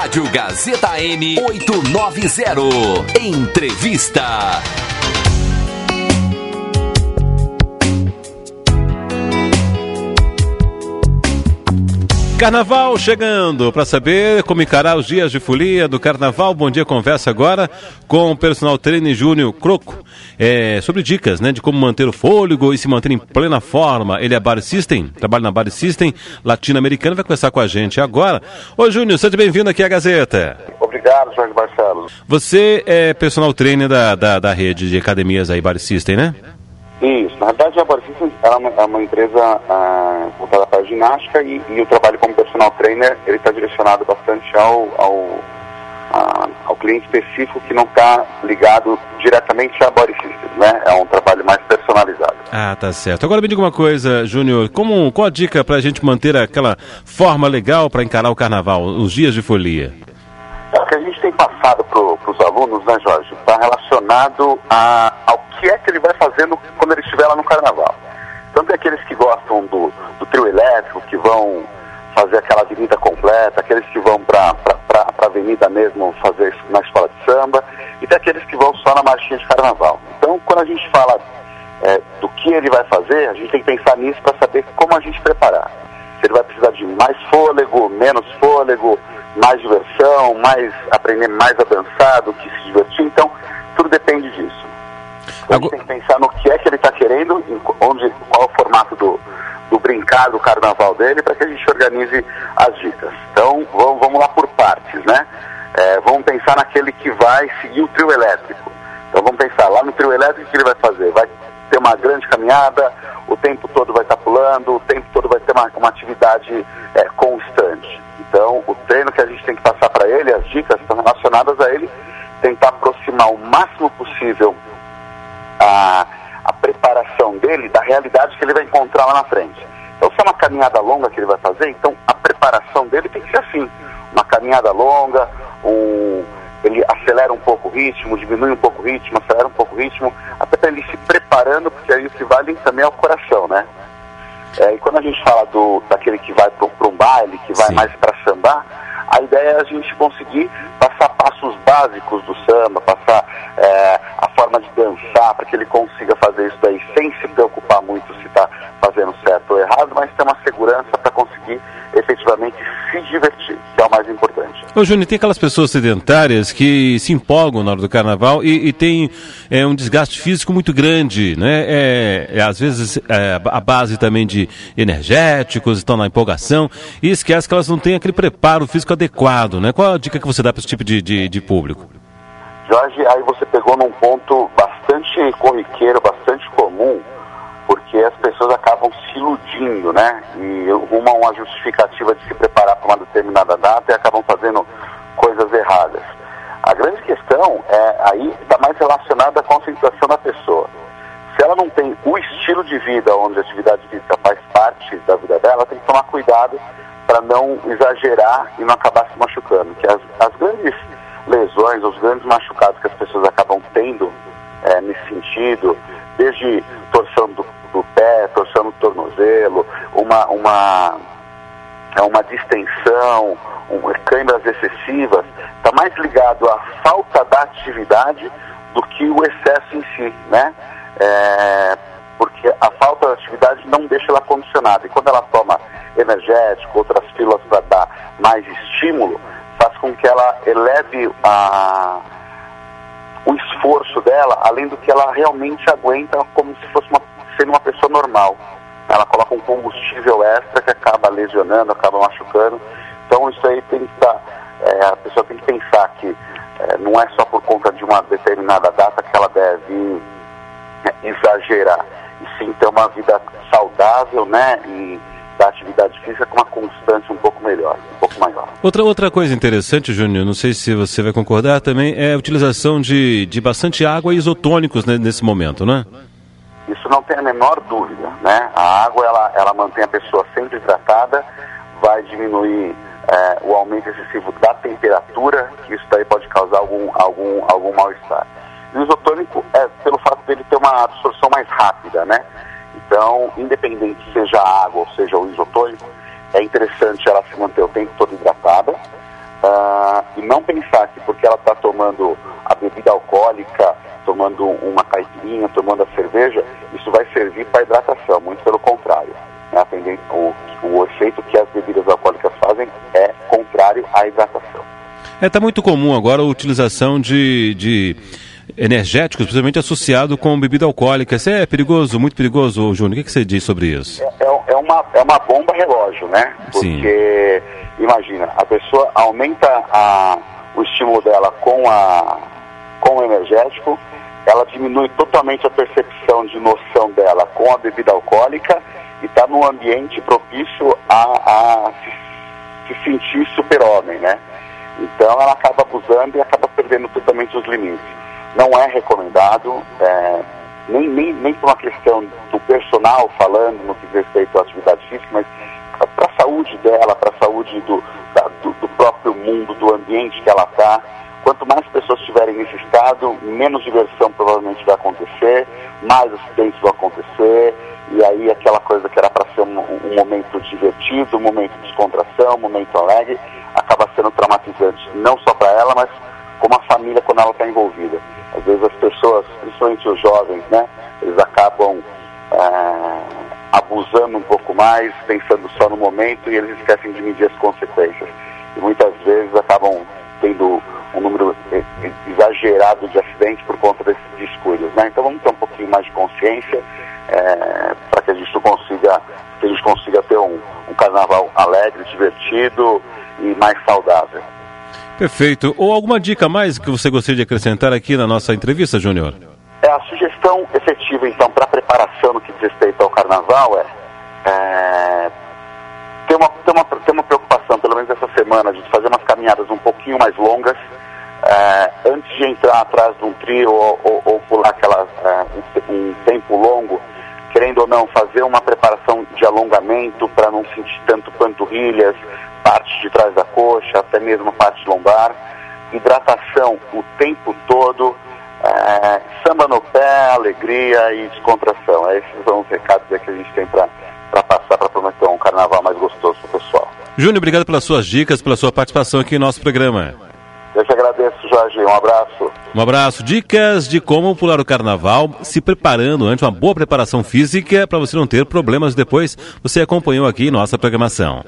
Rádio Gazeta M 890. Entrevista. Carnaval chegando para saber como encarar os dias de folia do Carnaval. Bom dia, conversa agora com o personal trainer Júnior Croco é, sobre dicas né, de como manter o fôlego e se manter em plena forma. Ele é Bar System, trabalha na Bar System latino-americana, vai conversar com a gente agora. Ô Júnior, seja bem-vindo aqui à Gazeta. Obrigado, Jorge Barcelos. Você é personal trainer da, da, da rede de academias aí, Bar System, né? Isso, na verdade a Borsista é uma, é uma empresa ah, voltada para a ginástica e, e, o trabalho como personal trainer ele está direcionado bastante ao, ao, a, ao cliente específico que não está ligado diretamente à Body System, né? É um trabalho mais personalizado. Ah, tá certo. Agora me diga uma coisa, Júnior, como, qual a dica para a gente manter aquela forma legal para encarar o carnaval, os dias de folia? É, o que a gente tem passado para os alunos, né, Jorge, está relacionado a, que é que ele vai fazendo quando ele estiver lá no carnaval. Tanto é aqueles que gostam do, do trio elétrico, que vão fazer aquela avenida completa, aqueles que vão para a avenida mesmo fazer na escola de samba, e tem aqueles que vão só na marchinha de carnaval. Então, quando a gente fala é, do que ele vai fazer, a gente tem que pensar nisso para saber como a gente preparar. Se ele vai precisar de mais fôlego, menos fôlego, mais diversão, mais aprender mais a dançar do que se divertir. Então, tudo depende disso. A gente tem que pensar no que é que ele está querendo, onde, qual o formato do, do brincar do carnaval dele, para que a gente organize as dicas. Então, vamos, vamos lá por partes, né? É, vamos pensar naquele que vai seguir o trio elétrico. Então, vamos pensar lá no trio elétrico, o que ele vai fazer? Vai ter uma grande caminhada, o tempo todo vai estar tá pulando, o tempo todo vai ter uma, uma atividade é, constante. Então, o treino que a gente tem que passar para ele, as dicas estão relacionadas a ele tentar aproximar o máximo possível a, a preparação dele da realidade que ele vai encontrar lá na frente. Então, se é uma caminhada longa que ele vai fazer, então a preparação dele tem que ser assim: uma caminhada longa, um, ele acelera um pouco o ritmo, diminui um pouco o ritmo, acelera um pouco o ritmo, até para ele se preparando, porque aí o que vale também é o coração, né? É, e quando a gente fala do, daquele que vai para um baile, que vai Sim. mais para sambar, a ideia é a gente conseguir passar passos básicos do samba, passar é, forma de dançar, para que ele consiga fazer isso daí sem se preocupar muito se está fazendo certo ou errado, mas ter uma segurança para conseguir efetivamente se divertir, que é o mais importante. Ô Júnior, tem aquelas pessoas sedentárias que se empolgam na hora do carnaval e, e tem é, um desgaste físico muito grande, né? É, é às vezes é, a base também de energéticos, estão na empolgação e esquece que elas não têm aquele preparo físico adequado, né? Qual a dica que você dá para esse tipo de, de, de público? Jorge, aí você pegou num ponto bastante corriqueiro, bastante comum, porque as pessoas acabam se iludindo, né? E uma uma justificativa de se preparar para uma determinada data e acabam fazendo coisas erradas. A grande questão é aí está mais relacionada a concentração da pessoa. Se ela não tem o estilo de vida onde a atividade física faz parte da vida dela, tem que tomar cuidado para não exagerar e não acabar se machucando. Que as, as grandes lesões, os grandes machucados que as pessoas acabam tendo é, nesse sentido, desde torção do do pé, torção no tornozelo, uma, uma, é uma distensão, um, câimbras excessivas, está mais ligado à falta da atividade do que o excesso em si, né? É, porque a falta de atividade não deixa ela condicionada. E quando ela toma energético, outras pílulas para dar mais estímulo, com que ela eleve a, o esforço dela, além do que ela realmente aguenta, como se fosse uma sendo uma pessoa normal. Ela coloca um combustível extra que acaba lesionando, acaba machucando. Então isso aí tem que estar, é, a pessoa tem que pensar que é, não é só por conta de uma determinada data que ela deve é, exagerar, e sim ter uma vida saudável, né? E da atividade física com uma constância um pouco melhor, um pouco maior. Outra, outra coisa interessante, Júnior, não sei se você vai concordar também, é a utilização de, de bastante água e isotônicos né, nesse momento, né? Isso não tem a menor dúvida, né? A água, ela, ela mantém a pessoa sempre hidratada, vai diminuir é, o aumento excessivo da temperatura, que isso daí pode causar algum, algum, algum mal-estar. E o isotônico é pelo fato dele ter uma absorção mais rápida, né? Então, independente seja a água ou seja o isotônico, é interessante ela se manter o tempo todo hidratada. Uh, não pensar que porque ela está tomando a bebida alcoólica, tomando uma caipirinha, tomando a cerveja, isso vai servir para hidratação, muito pelo contrário. Né? O, o efeito que as bebidas alcoólicas fazem é contrário à hidratação. É, está muito comum agora a utilização de, de energéticos, principalmente associado com bebida alcoólica. Isso é perigoso, muito perigoso, Júnior? O que, que você diz sobre isso? É, é, é, uma, é uma bomba relógio, né? Porque, Sim. imagina, a pessoa aumenta a, o estímulo dela com, a, com o energético, ela diminui totalmente a percepção de noção dela com a bebida alcoólica e está num ambiente propício a, a se, se sentir super-homem, né? Então ela acaba abusando e acaba perdendo totalmente os limites não é recomendado, é, nem, nem, nem por uma questão do personal falando no que diz respeito à atividade física, mas para a saúde dela, para a saúde do, da, do, do, próprio mundo, do ambiente que ela está. Quanto mais pessoas estiverem nesse estado, menos diversão provavelmente vai acontecer, mais acidentes vão acontecer, e aí aquela coisa que era para ser um, um, momento divertido, um momento de descontração, um momento alegre, acaba sendo traumatizante, não só para ela, mas como a família quando ela está envolvida. Às vezes as pessoas, principalmente os jovens, né, eles acabam é, abusando um pouco mais, pensando só no momento e eles esquecem de medir as consequências. E muitas vezes acabam tendo um número exagerado de acidentes por conta desses descuidos. Né? Então vamos ter um pouquinho mais de consciência é, para que a gente consiga, que a gente consiga ter um, um carnaval alegre, divertido e mais saudável. Perfeito. Ou alguma dica mais que você gostaria de acrescentar aqui na nossa entrevista, Júnior? É, a sugestão efetiva, então, para a preparação no que diz respeito ao carnaval é, é ter, uma, ter, uma, ter uma preocupação, pelo menos essa semana, de fazer umas caminhadas um pouquinho mais longas, é, antes de entrar atrás de um trio ou, ou, ou pular aquela, é, um, um tempo longo, querendo ou não, fazer uma preparação de alongamento para não sentir tanto panturrilhas, parte de trás da coxa, até mesmo parte lombar, hidratação o tempo todo, é, samba no pé, alegria e descontração. Esses são os recados que a gente tem para passar para prometer um carnaval mais gostoso para o pessoal. Júnior, obrigado pelas suas dicas, pela sua participação aqui no nosso programa. Eu te agradeço, Jorge. Um abraço. Um abraço. Dicas de como pular o carnaval, se preparando antes, uma boa preparação física para você não ter problemas depois. Você acompanhou aqui nossa programação.